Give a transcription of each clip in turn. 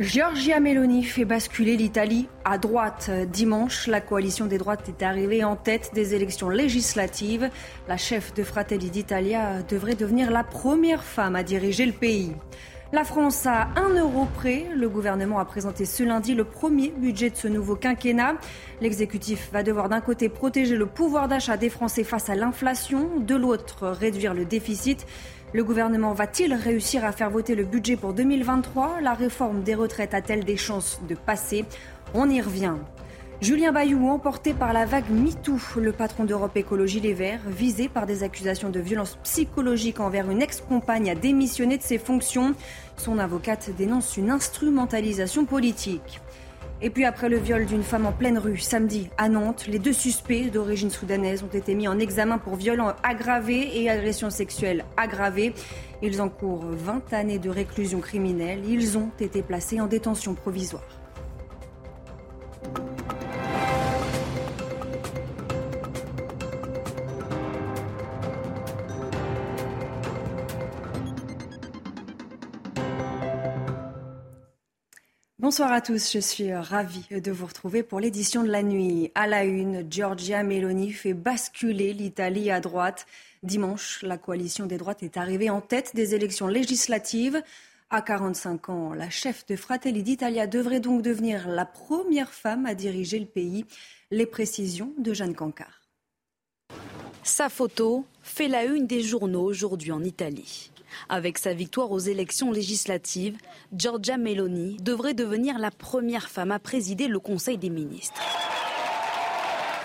Giorgia Meloni fait basculer l'Italie à droite. Dimanche, la coalition des droites est arrivée en tête des élections législatives. La chef de Fratelli d'Italia devrait devenir la première femme à diriger le pays. La France a un euro près. Le gouvernement a présenté ce lundi le premier budget de ce nouveau quinquennat. L'exécutif va devoir d'un côté protéger le pouvoir d'achat des Français face à l'inflation, de l'autre réduire le déficit. Le gouvernement va-t-il réussir à faire voter le budget pour 2023 La réforme des retraites a-t-elle des chances de passer? On y revient. Julien Bayou, emporté par la vague MeToo, le patron d'Europe Écologie Les Verts, visé par des accusations de violence psychologique envers une ex-compagne, a démissionné de ses fonctions. Son avocate dénonce une instrumentalisation politique. Et puis après le viol d'une femme en pleine rue samedi à Nantes, les deux suspects d'origine soudanaise ont été mis en examen pour viol aggravé et agression sexuelle aggravée. Ils encourent 20 années de réclusion criminelle. Ils ont été placés en détention provisoire. Bonsoir à tous, je suis ravie de vous retrouver pour l'édition de la nuit. À la une, Giorgia Meloni fait basculer l'Italie à droite. Dimanche, la coalition des droites est arrivée en tête des élections législatives. À 45 ans, la chef de Fratelli d'Italia devrait donc devenir la première femme à diriger le pays. Les précisions de Jeanne Cancard. Sa photo fait la une des journaux aujourd'hui en Italie. Avec sa victoire aux élections législatives, Giorgia Meloni devrait devenir la première femme à présider le Conseil des ministres.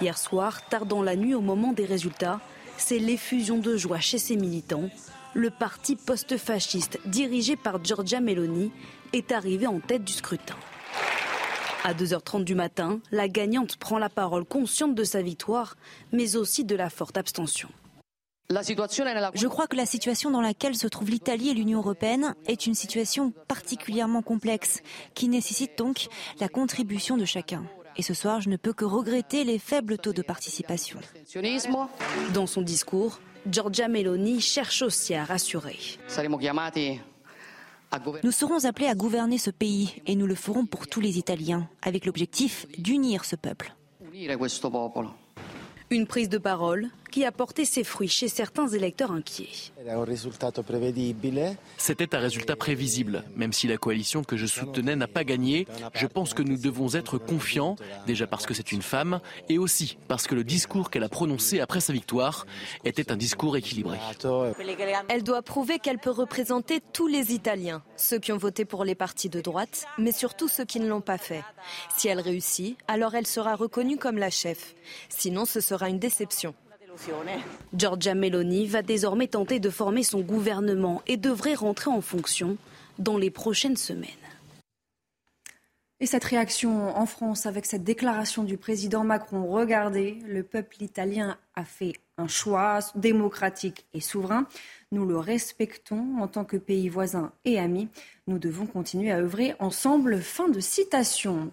Hier soir, tard dans la nuit au moment des résultats, c'est l'effusion de joie chez ses militants. Le parti post-fasciste dirigé par Giorgia Meloni est arrivé en tête du scrutin. À 2h30 du matin, la gagnante prend la parole consciente de sa victoire, mais aussi de la forte abstention. Je crois que la situation dans laquelle se trouve l'Italie et l'Union européenne est une situation particulièrement complexe, qui nécessite donc la contribution de chacun. Et ce soir, je ne peux que regretter les faibles taux de participation. Dans son discours, Giorgia Meloni cherche aussi à rassurer. Nous serons appelés à gouverner ce pays et nous le ferons pour tous les Italiens, avec l'objectif d'unir ce peuple. Une prise de parole qui a porté ses fruits chez certains électeurs inquiets. C'était un résultat prévisible. Même si la coalition que je soutenais n'a pas gagné, je pense que nous devons être confiants, déjà parce que c'est une femme, et aussi parce que le discours qu'elle a prononcé après sa victoire était un discours équilibré. Elle doit prouver qu'elle peut représenter tous les Italiens, ceux qui ont voté pour les partis de droite, mais surtout ceux qui ne l'ont pas fait. Si elle réussit, alors elle sera reconnue comme la chef. Sinon, ce sera une déception. Giorgia Meloni va désormais tenter de former son gouvernement et devrait rentrer en fonction dans les prochaines semaines. Et cette réaction en France avec cette déclaration du président Macron, regardez, le peuple italien a fait un choix démocratique et souverain. Nous le respectons en tant que pays voisin et amis. Nous devons continuer à œuvrer ensemble. Fin de citation.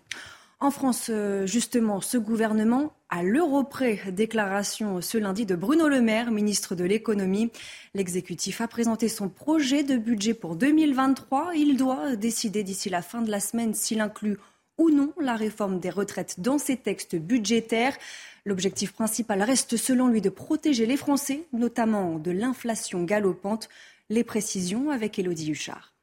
En France, euh, justement, ce gouvernement à l'euro près. Déclaration ce lundi de Bruno Le Maire, ministre de l'économie. L'exécutif a présenté son projet de budget pour 2023. Il doit décider d'ici la fin de la semaine s'il inclut ou non la réforme des retraites dans ses textes budgétaires. L'objectif principal reste selon lui de protéger les Français, notamment de l'inflation galopante. Les précisions avec Elodie Huchard.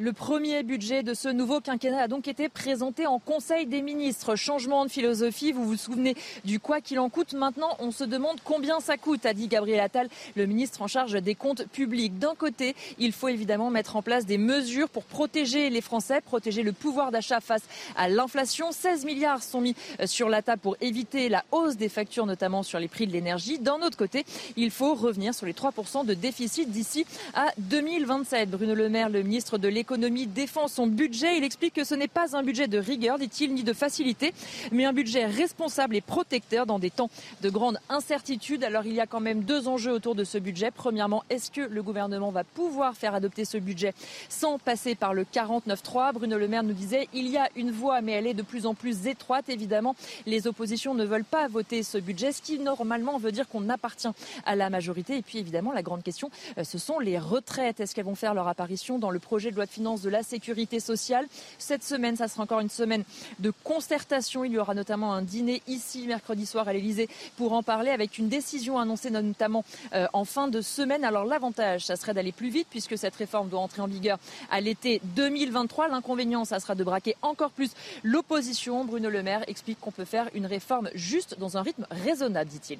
Le premier budget de ce nouveau quinquennat a donc été présenté en Conseil des ministres. Changement de philosophie, vous vous souvenez du quoi qu'il en coûte. Maintenant, on se demande combien ça coûte, a dit Gabriel Attal, le ministre en charge des comptes publics. D'un côté, il faut évidemment mettre en place des mesures pour protéger les Français, protéger le pouvoir d'achat face à l'inflation. 16 milliards sont mis euh, sur la table pour éviter la hausse des factures, notamment sur les prix de l'énergie. D'un autre côté, il faut revenir sur les 3% de déficit d'ici à 2027. Bruno Le Maire, le ministre de l'économie, l'économie défend son budget. Il explique que ce n'est pas un budget de rigueur, dit-il, ni de facilité, mais un budget responsable et protecteur dans des temps de grande incertitude. Alors il y a quand même deux enjeux autour de ce budget. Premièrement, est-ce que le gouvernement va pouvoir faire adopter ce budget sans passer par le 49-3 Bruno Le Maire nous disait il y a une voie, mais elle est de plus en plus étroite. Évidemment, les oppositions ne veulent pas voter ce budget, ce qui normalement veut dire qu'on appartient à la majorité. Et puis évidemment, la grande question, euh, ce sont les retraites. Est-ce qu'elles vont faire leur apparition dans le projet de loi de finances de la sécurité sociale Cette semaine, ça sera encore une semaine de concertation. Il y aura notamment un dîner ici mercredi soir à l'Elysée pour en parler avec une décision annoncée notamment euh, en fin de semaine. Alors l'avantage, ça serait d'aller plus vite puisque cette réforme doit entrer en vigueur à l'été 2023. L'inconvénient, ça sera de braquer encore plus l'opposition. Bruno Le Maire explique qu'on peut faire une réforme juste dans un rythme raisonnable, dit-il.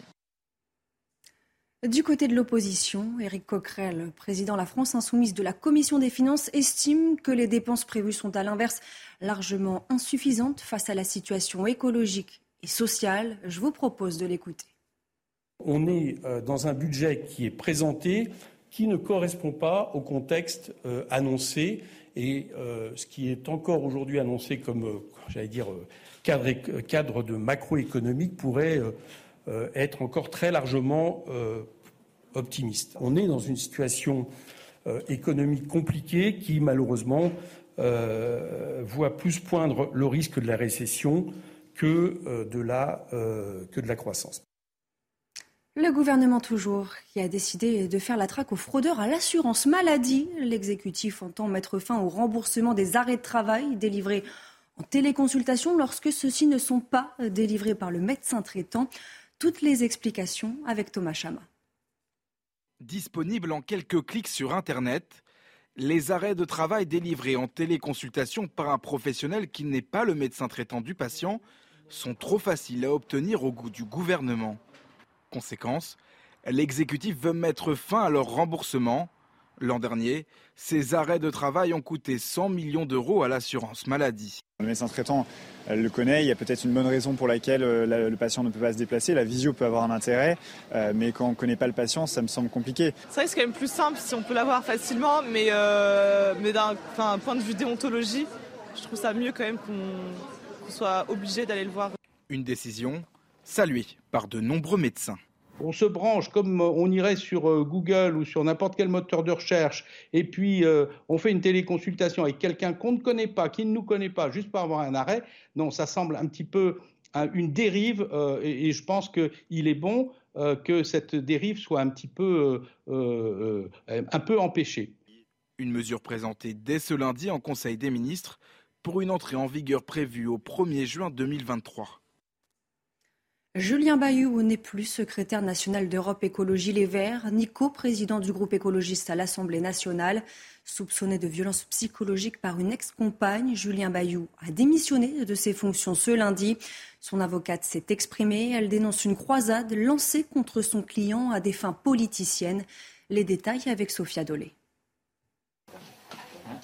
Du côté de l'opposition, Éric Coquerel, président de la France insoumise de la Commission des finances, estime que les dépenses prévues sont à l'inverse largement insuffisantes face à la situation écologique et sociale. Je vous propose de l'écouter. On est euh, dans un budget qui est présenté qui ne correspond pas au contexte euh, annoncé et euh, ce qui est encore aujourd'hui annoncé comme, j'allais dire, cadre, cadre de macroéconomique pourrait euh, être encore très largement euh, optimiste. On est dans une situation euh, économique compliquée qui, malheureusement, voit plus poindre le risque de la récession que de la, que de la croissance. Le gouvernement toujours qui a décidé de faire la traque aux fraudeurs à l'assurance maladie. L'exécutif entend mettre fin au remboursement des arrêts de travail délivrés en téléconsultation lorsque ceux-ci ne sont pas délivrés par le médecin traitant. Toutes les explications avec Thomas Chama. Disponible en quelques clics sur Internet, les arrêts de travail délivrés en téléconsultation par un professionnel qui n'est pas le médecin traitant du patient sont trop faciles à obtenir au goût du gouvernement. Conséquence, l'exécutif veut mettre fin à leur remboursement. L'an dernier, ces arrêts de travail ont coûté 100 millions d'euros à l'assurance maladie. Le médecin traitant le connaît, il y a peut-être une bonne raison pour laquelle euh, le patient ne peut pas se déplacer. La visio peut avoir un intérêt, euh, mais quand on ne connaît pas le patient, ça me semble compliqué. C'est vrai que c'est quand même plus simple si on peut l'avoir facilement, mais, euh, mais d'un point de vue déontologie, je trouve ça mieux quand même qu'on soit obligé d'aller le voir. Une décision saluée par de nombreux médecins on se branche comme on irait sur euh, Google ou sur n'importe quel moteur de recherche, et puis euh, on fait une téléconsultation avec quelqu'un qu'on ne connaît pas, qui ne nous connaît pas, juste pour avoir un arrêt, non, ça semble un petit peu une dérive, euh, et, je pense qu'il est bon que cette dérive soit un petit peu, un peu empêchée. Une mesure présentée dès ce lundi en Conseil des ministres pour une entrée en vigueur prévue au 1er juin 2023. Julien Bayou n'est plus secrétaire national d'Europe Écologie Les Verts, ni co-président du groupe écologiste à l'Assemblée nationale. Soupçonné de violence psychologique par une ex-compagne, Julien Bayou a démissionné de ses fonctions ce lundi. Son avocate s'est exprimée. Elle dénonce une croisade lancée contre son client à des fins politiciennes. Les détails avec Sophia Dolé.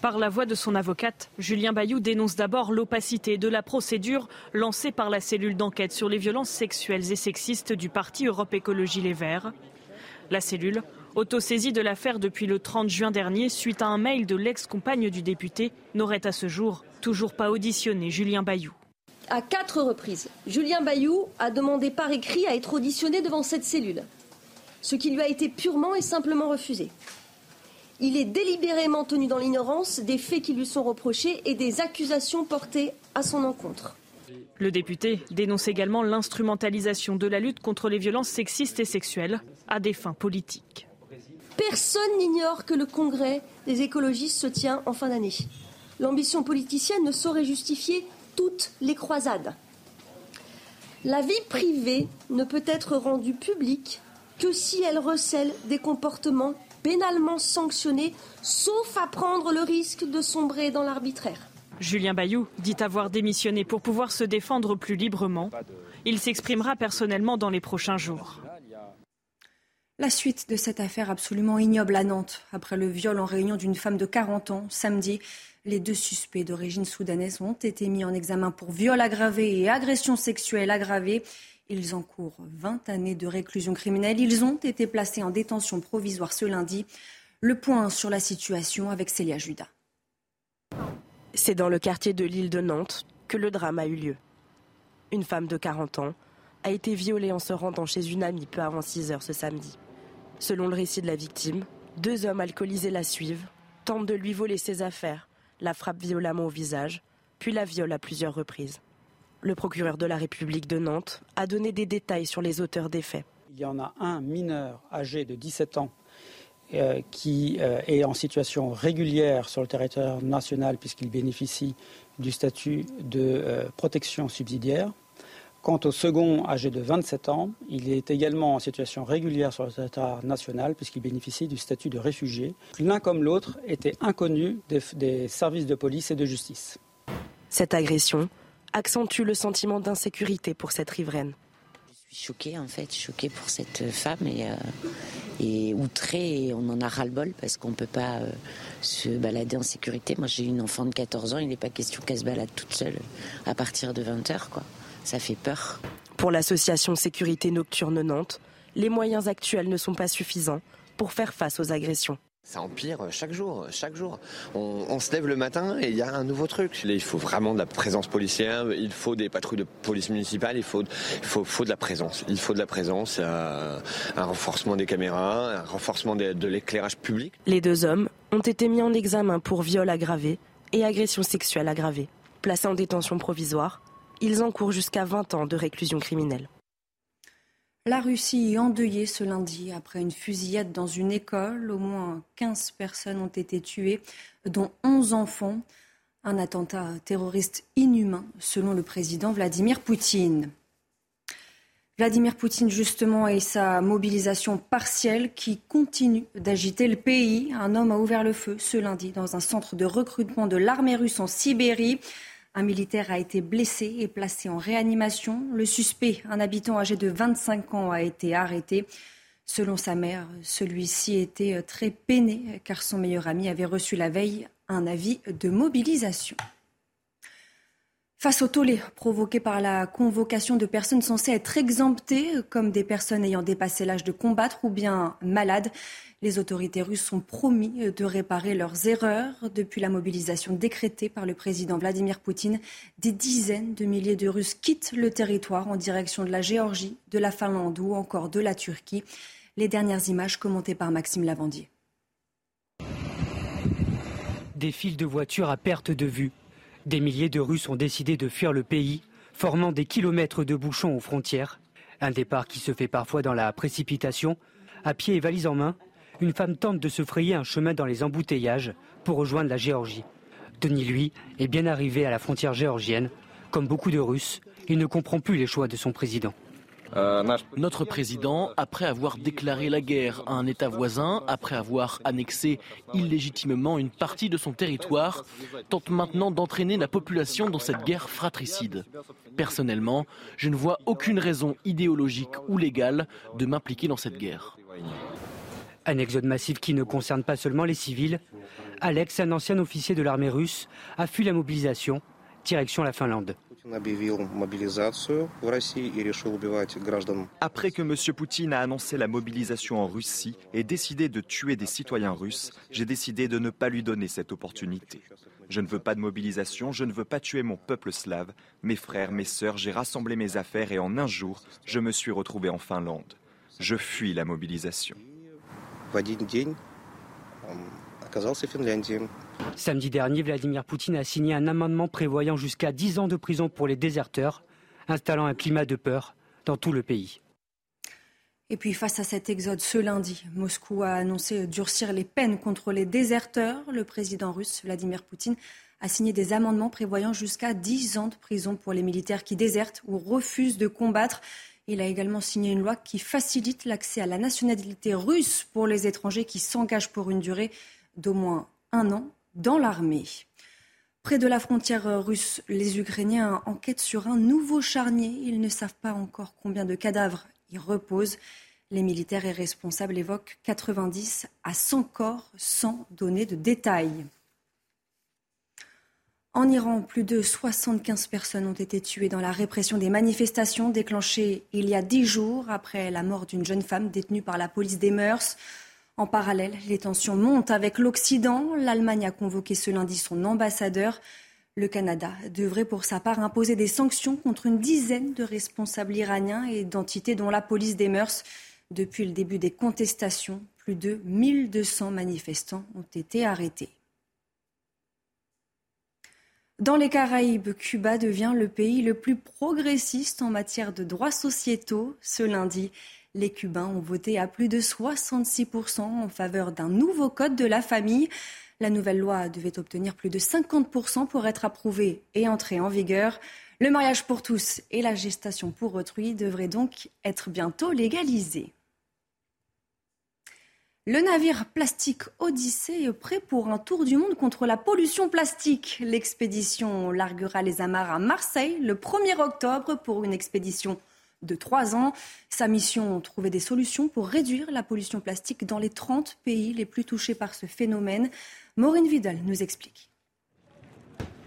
Par la voix de son avocate, Julien Bayou dénonce d'abord l'opacité de la procédure lancée par la cellule d'enquête sur les violences sexuelles et sexistes du parti Europe Écologie Les Verts. La cellule, autosaisie de l'affaire depuis le 30 juin dernier suite à un mail de l'ex-compagne du député, n'aurait à ce jour toujours pas auditionné Julien Bayou. À quatre reprises, Julien Bayou a demandé par écrit à être auditionné devant cette cellule, ce qui lui a été purement et simplement refusé. Il est délibérément tenu dans l'ignorance des faits qui lui sont reprochés et des accusations portées à son encontre. Le député dénonce également l'instrumentalisation de la lutte contre les violences sexistes et sexuelles à des fins politiques. Personne n'ignore que le congrès des écologistes se tient en fin d'année. L'ambition politicienne ne saurait justifier toutes les croisades. La vie privée ne peut être rendue publique que si elle recèle des comportements pénalement sanctionné, sauf à prendre le risque de sombrer dans l'arbitraire. Julien Bayou dit avoir démissionné pour pouvoir se défendre plus librement. Il s'exprimera personnellement dans les prochains jours. La suite de cette affaire absolument ignoble à Nantes, après le viol en réunion d'une femme de 40 ans, samedi, les deux suspects d'origine soudanaise ont été mis en examen pour viol aggravé et agression sexuelle aggravée. Ils encourent 20 années de réclusion criminelle. Ils ont été placés en détention provisoire ce lundi. Le point sur la situation avec Célia Judas. C'est dans le quartier de l'île de Nantes que le drame a eu lieu. Une femme de 40 ans a été violée en se rendant chez une amie peu avant 6 heures ce samedi. Selon le récit de la victime, deux hommes alcoolisés la suivent, tentent de lui voler ses affaires, la frappent violemment au visage, puis la violent à plusieurs reprises. Le procureur de la République de Nantes a donné des détails sur les auteurs des faits. Il y en a un mineur âgé de 17 ans euh, qui euh, est en situation régulière sur le territoire national puisqu'il bénéficie du statut de euh, protection subsidiaire. Quant au second, âgé de 27 ans, il est également en situation régulière sur le territoire national puisqu'il bénéficie du statut de réfugié. L'un comme l'autre étaient inconnus des, des services de police et de justice. Cette agression accentue le sentiment d'insécurité pour cette riveraine choquée en fait, choquée pour cette femme et, euh, et outrée. Et on en a ras-le-bol parce qu'on ne peut pas euh, se balader en sécurité. Moi j'ai une enfant de 14 ans, il n'est pas question qu'elle se balade toute seule à partir de 20h. Quoi. Ça fait peur. Pour l'association Sécurité Nocturne Nantes, les moyens actuels ne sont pas suffisants pour faire face aux agressions. Ça empire chaque jour, chaque jour. On, se lève le matin et il y a un nouveau truc. il faut vraiment de la présence policière, il faut des patrouilles de police municipale, il faut, faut, de la présence. Il faut de la présence, un renforcement des caméras, un renforcement de l'éclairage public. Les deux hommes ont été mis en examen pour viol aggravé et agression sexuelle aggravée. Placés en détention provisoire, ils encourent jusqu'à 20 ans de réclusion criminelle. La Russie est endeuillée ce lundi après une fusillade dans une école. Au moins 15 personnes ont été tuées, dont 11 enfants. Un attentat terroriste inhumain, selon le président Vladimir Poutine. Vladimir Poutine, justement, et sa mobilisation partielle qui continue d'agiter le pays. Un homme a ouvert le feu ce lundi dans un centre de recrutement de l'armée russe en Sibérie. Un militaire a été blessé et placé en réanimation. Le suspect, un habitant âgé de 25 ans, a été arrêté. Selon sa mère, celui-ci était très peiné car son meilleur ami avait reçu la veille un avis de mobilisation. Face au tollé provoqué par la convocation de personnes censées être exemptées, comme des personnes ayant dépassé l'âge de combattre ou bien malades, les autorités russes ont promis de réparer leurs erreurs. Depuis la mobilisation décrétée par le président Vladimir Poutine, des dizaines de milliers de Russes quittent le territoire en direction de la Géorgie, de la Finlande ou encore de la Turquie. Les dernières images commentées par Maxime Lavandier. Des files de voitures à perte de vue. Des milliers de Russes ont décidé de fuir le pays, formant des kilomètres de bouchons aux frontières. Un départ qui se fait parfois dans la précipitation, à pied et valise en main, une femme tente de se frayer un chemin dans les embouteillages pour rejoindre la Géorgie. Denis, lui, est bien arrivé à la frontière géorgienne. Comme beaucoup de Russes, il ne comprend plus les choix de son président. Notre président, après avoir déclaré la guerre à un État voisin, après avoir annexé illégitimement une partie de son territoire, tente maintenant d'entraîner la population dans cette guerre fratricide. Personnellement, je ne vois aucune raison idéologique ou légale de m'impliquer dans cette guerre. Un exode massif qui ne concerne pas seulement les civils. Alex, un ancien officier de l'armée russe, a fui la mobilisation, direction la Finlande. Après que M. Poutine a annoncé la mobilisation en Russie et décidé de tuer des citoyens russes, j'ai décidé de ne pas lui donner cette opportunité. Je ne veux pas de mobilisation, je ne veux pas tuer mon peuple slave, mes frères, mes sœurs, j'ai rassemblé mes affaires et en un jour, je me suis retrouvé en Finlande. Je fuis la mobilisation. Samedi dernier, Vladimir Poutine a signé un amendement prévoyant jusqu'à 10 ans de prison pour les déserteurs, installant un climat de peur dans tout le pays. Et puis face à cet exode ce lundi, Moscou a annoncé durcir les peines contre les déserteurs. Le président russe Vladimir Poutine a signé des amendements prévoyant jusqu'à 10 ans de prison pour les militaires qui désertent ou refusent de combattre. Il a également signé une loi qui facilite l'accès à la nationalité russe pour les étrangers qui s'engagent pour une durée d'au moins un an dans l'armée. Près de la frontière russe, les Ukrainiens enquêtent sur un nouveau charnier. Ils ne savent pas encore combien de cadavres y reposent. Les militaires et responsables évoquent 90 à 100 corps sans donner de détails. En Iran, plus de 75 personnes ont été tuées dans la répression des manifestations déclenchées il y a dix jours après la mort d'une jeune femme détenue par la police des mœurs. En parallèle, les tensions montent avec l'Occident. L'Allemagne a convoqué ce lundi son ambassadeur. Le Canada devrait pour sa part imposer des sanctions contre une dizaine de responsables iraniens et d'entités dont la police des mœurs. Depuis le début des contestations, plus de 1200 manifestants ont été arrêtés. Dans les Caraïbes, Cuba devient le pays le plus progressiste en matière de droits sociétaux. Ce lundi, les Cubains ont voté à plus de 66% en faveur d'un nouveau code de la famille. La nouvelle loi devait obtenir plus de 50% pour être approuvée et entrer en vigueur. Le mariage pour tous et la gestation pour autrui devraient donc être bientôt légalisés. Le navire plastique Odyssée est prêt pour un tour du monde contre la pollution plastique. L'expédition larguera les amarres à Marseille le 1er octobre pour une expédition de trois ans. Sa mission, trouver des solutions pour réduire la pollution plastique dans les 30 pays les plus touchés par ce phénomène. Maureen Vidal nous explique.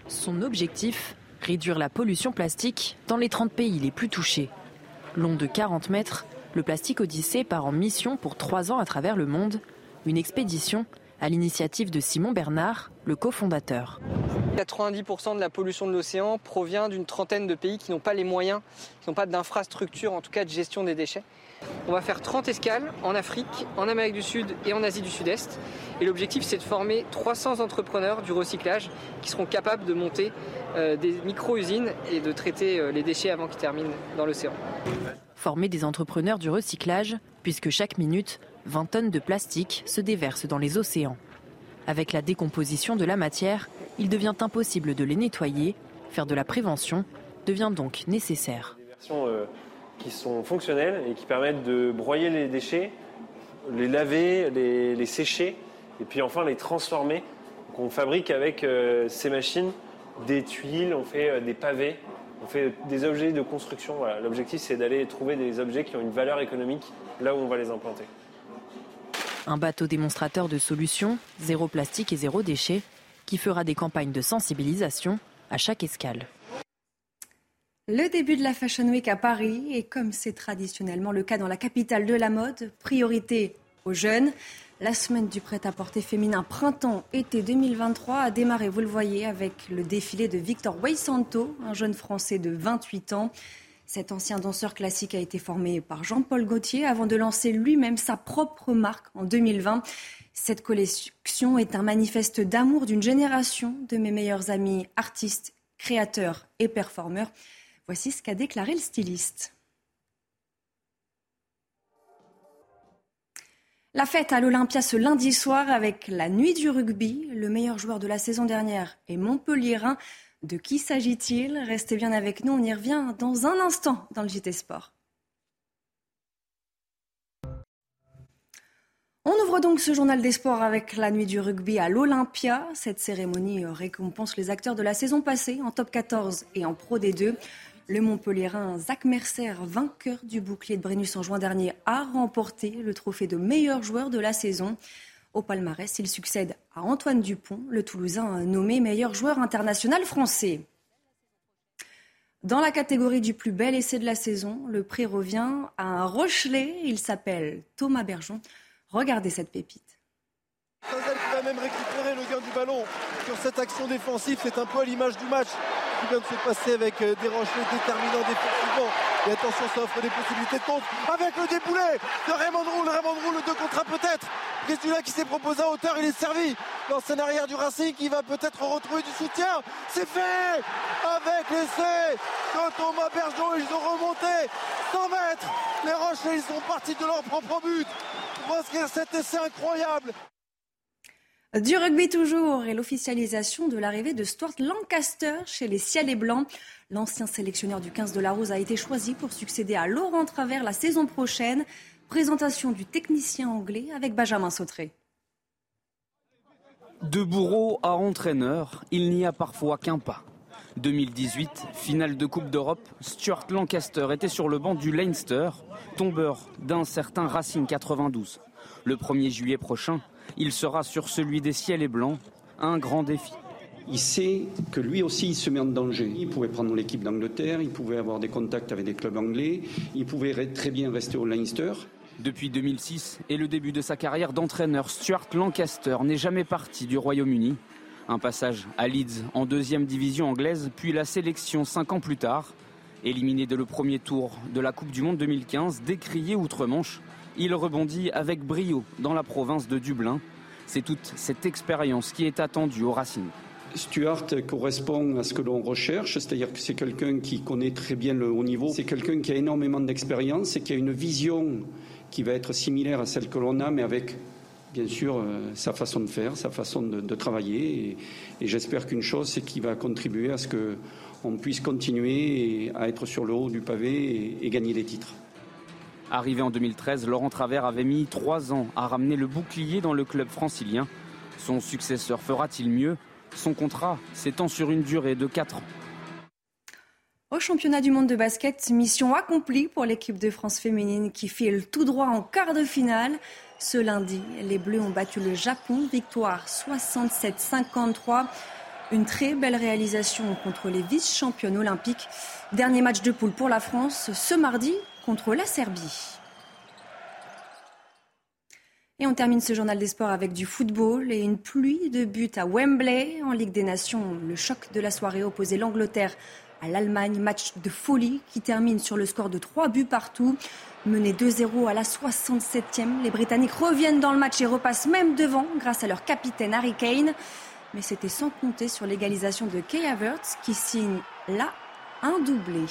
Son objectif Réduire la pollution plastique dans les 30 pays les plus touchés. Long de 40 mètres, le Plastique Odyssée part en mission pour trois ans à travers le monde. Une expédition à l'initiative de Simon Bernard, le cofondateur. 90% de la pollution de l'océan provient d'une trentaine de pays qui n'ont pas les moyens, qui n'ont pas d'infrastructure, en tout cas de gestion des déchets. On va faire 30 escales en Afrique, en Amérique du Sud et en Asie du Sud-Est. Et l'objectif, c'est de former 300 entrepreneurs du recyclage qui seront capables de monter euh, des micro-usines et de traiter euh, les déchets avant qu'ils terminent dans l'océan. Former des entrepreneurs du recyclage, puisque chaque minute, 20 tonnes de plastique se déversent dans les océans. Avec la décomposition de la matière, il devient impossible de les nettoyer. Faire de la prévention devient donc nécessaire. Des versions euh, qui sont fonctionnelles et qui permettent de broyer les déchets, les laver, les, sécher et puis enfin les transformer. on fabrique avec euh, ces machines des tuiles, on fait euh, des pavés, on fait des objets de construction. L'objectif c'est d'aller trouver des objets qui ont une valeur économique là où on va les implanter. Un bateau démonstrateur de solutions, zéro plastique et zéro déchet, qui fera des campagnes de sensibilisation à chaque escale. Le début de la Fashion Week à Paris et comme c'est traditionnellement le cas dans la capitale de la mode, priorité jeunes. La semaine du prêt-à-porter féminin printemps-été 2023 a démarré, vous le voyez, avec le défilé de Victor Waysanto, un jeune Français de 28 ans. Cet ancien danseur classique a été formé par Jean-Paul Gaultier avant de lancer lui-même sa propre marque en 2020. Cette collection est un manifeste d'amour d'une génération de mes meilleurs amis artistes, créateurs et performeurs. Voici ce qu'a déclaré le styliste. La fête à l'Olympia ce lundi soir avec la nuit du rugby. Le meilleur joueur de la saison dernière est Montpellierin. De qui s'agit-il? Restez bien avec nous, on y revient dans un instant dans le JT Sport. On ouvre donc ce journal des sports avec la nuit du rugby à l'Olympia. Cette cérémonie récompense les acteurs de la saison passée en top 14 et en pro des deux. Le Montpellierin Zach Mercer, vainqueur du bouclier de Brennus en juin dernier, a remporté le trophée de meilleur joueur de la saison. Au palmarès, il succède à Antoine Dupont, le Toulousain nommé meilleur joueur international français. Dans la catégorie du plus bel essai de la saison, le prix revient à un Rochelet. Il s'appelle Thomas Bergeon. Regardez cette pépite. Va même récupérer le gain du ballon sur cette action défensive. C'est un peu l'image du match qui vient de se passer avec euh, des Rochelais déterminants défensivement. Et attention, ça offre des possibilités de contre avec le déboulé de Raymond Roule. Raymond Roule, le 2 contre 1 peut-être. Celui-là qui s'est proposé à hauteur, il est servi. L'ancien arrière du Racing qui va peut-être retrouver du soutien. C'est fait avec l'essai de Thomas Bergeon. Ils ont remonté 100 mètres. Les Rochelais, ils sont partis de leur propre but inscrire cet essai incroyable. Du rugby toujours et l'officialisation de l'arrivée de Stuart Lancaster chez les Ciels et Blancs. L'ancien sélectionneur du 15 de la Rose a été choisi pour succéder à Laurent Travers la saison prochaine. Présentation du technicien anglais avec Benjamin Sautré. De bourreau à entraîneur, il n'y a parfois qu'un pas. 2018, finale de Coupe d'Europe, Stuart Lancaster était sur le banc du Leinster, tombeur d'un certain Racing 92. Le 1er juillet prochain, il sera sur celui des ciels et blancs, un grand défi. Il sait que lui aussi il se met en danger. Il pouvait prendre l'équipe d'Angleterre, il pouvait avoir des contacts avec des clubs anglais, il pouvait très bien rester au Leinster. Depuis 2006 et le début de sa carrière d'entraîneur, Stuart Lancaster n'est jamais parti du Royaume-Uni. Un passage à Leeds en deuxième division anglaise, puis la sélection cinq ans plus tard. Éliminé dès le premier tour de la Coupe du Monde 2015, décrié outre-Manche, il rebondit avec brio dans la province de Dublin. C'est toute cette expérience qui est attendue au Racing. Stuart correspond à ce que l'on recherche, c'est-à-dire que c'est quelqu'un qui connaît très bien le haut niveau, c'est quelqu'un qui a énormément d'expérience et qui a une vision qui va être similaire à celle que l'on a, mais avec bien sûr euh, sa façon de faire, sa façon de, travailler. Et, j'espère qu'une chose, c'est qu'il va contribuer à ce qu'on puisse continuer à être sur le haut du pavé et, gagner les titres. Arrivé en 2013, Laurent Travers avait mis trois ans à ramener le bouclier dans le club francilien. Son successeur fera-t-il mieux? Son contrat s'étend sur une durée de quatre ans. Au championnat du monde de basket, mission accomplie pour l'équipe de France féminine qui file tout droit en quart de finale. Ce lundi, les Bleus ont battu le Japon, victoire 67-53. Une très belle réalisation contre les vice-championnes olympiques. Dernier match de poule pour la France ce mardi contre la Serbie. Et on termine ce journal des sports avec du football et une pluie de buts à Wembley. En Ligue des Nations, le choc de la soirée opposait l'Angleterre à l'Allemagne. Match de folie qui termine sur le score de 3 buts partout. Mené 2-0 à la 67e, les Britanniques reviennent dans le match et repassent même devant grâce à leur capitaine Harry Kane. Mais c'était sans compter sur l'égalisation de Kay Havertz qui signe là un doublé.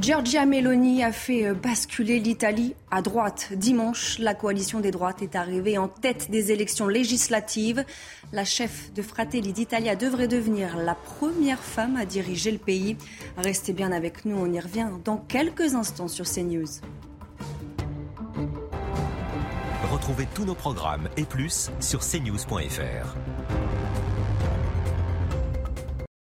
Giorgia Meloni a fait euh, basculer l'Italie à droite. Dimanche, la coalition des droites est arrivée en tête des élections législatives. La chef de Fratelli d'Italia devrait devenir la première femme à diriger le pays. Restez bien avec nous, on y revient dans quelques instants sur CNews. Retrouvez tous nos programmes et plus sur cnews.fr.